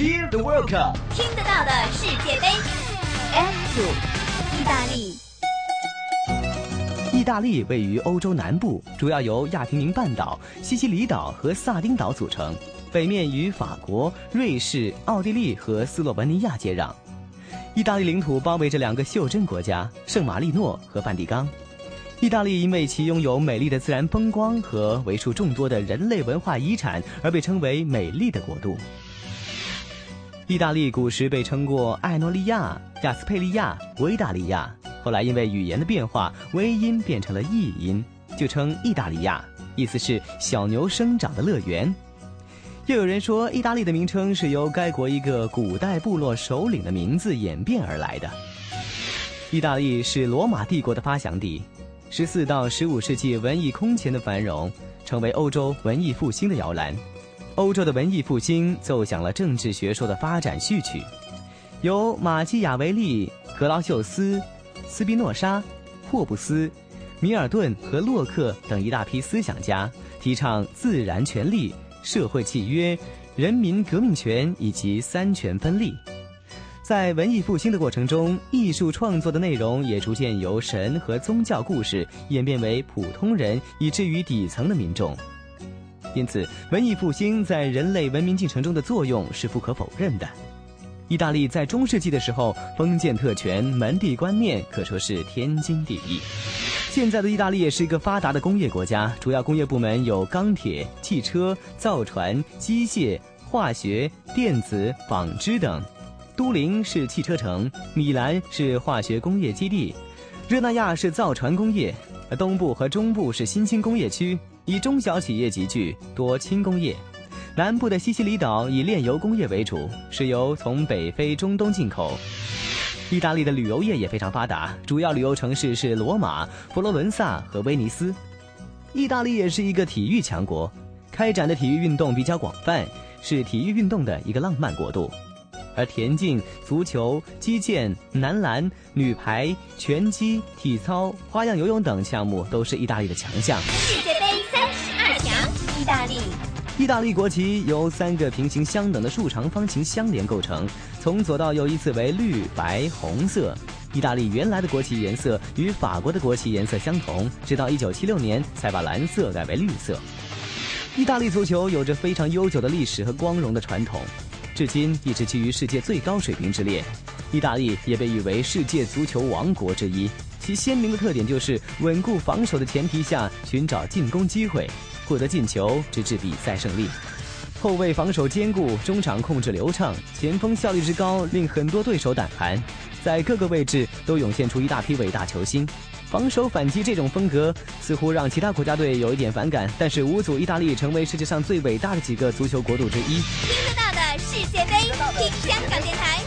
Hear the World Cup，听得到的世界杯。F 组，意大利。意大利位于欧洲南部，主要由亚平宁半岛、西西里岛和萨丁岛组成，北面与法国、瑞士、奥地利和斯洛文尼亚接壤。意大利领土包围着两个袖珍国家——圣马力诺和梵蒂冈。意大利因为其拥有美丽的自然风光和为数众多的人类文化遗产，而被称为“美丽的国度”。意大利古时被称过艾诺利亚、亚斯佩利亚、维达利亚，后来因为语言的变化，微音变成了意音，就称意大利亚，意思是小牛生长的乐园。又有人说，意大利的名称是由该国一个古代部落首领的名字演变而来的。意大利是罗马帝国的发祥地。十四到十五世纪文艺空前的繁荣，成为欧洲文艺复兴的摇篮。欧洲的文艺复兴奏响了政治学说的发展序曲，由马基雅维利、格劳秀斯、斯宾诺莎、霍布斯、米尔顿和洛克等一大批思想家提倡自然权利、社会契约、人民革命权以及三权分立。在文艺复兴的过程中，艺术创作的内容也逐渐由神和宗教故事演变为普通人，以至于底层的民众。因此，文艺复兴在人类文明进程中的作用是不可否认的。意大利在中世纪的时候，封建特权、门第观念可说是天经地义。现在的意大利也是一个发达的工业国家，主要工业部门有钢铁、汽车、造船、机械、化学、电子、纺织等。都灵是汽车城，米兰是化学工业基地，热那亚是造船工业，东部和中部是新兴工业区，以中小企业集聚，多轻工业。南部的西西里岛以炼油工业为主，石油从北非、中东进口。意大利的旅游业也非常发达，主要旅游城市是罗马、佛罗伦萨和威尼斯。意大利也是一个体育强国，开展的体育运动比较广泛，是体育运动的一个浪漫国度。而田径、足球、击剑、男篮、女排、拳击、体操、花样游泳等项目都是意大利的强项。世界杯，大利。意大利国旗由三个平行相等的竖长方形相连构成，从左到右依次为绿、白、红色。意大利原来的国旗颜色与法国的国旗颜色相同，直到1976年才把蓝色改为绿色。意大利足球有着非常悠久的历史和光荣的传统。至今一直居于世界最高水平之列，意大利也被誉为世界足球王国之一。其鲜明的特点就是稳固防守的前提下寻找进攻机会，获得进球直至比赛胜利。后卫防守坚固中场控制流畅前锋效率之高令很多对手胆寒。在各个位置都涌现出一大批伟大球星。防守反击这种风格似乎让其他国家队有一点反感但是五组意大利成为世界上最伟大的几个足球国度之一。听得到的世界杯听香港电台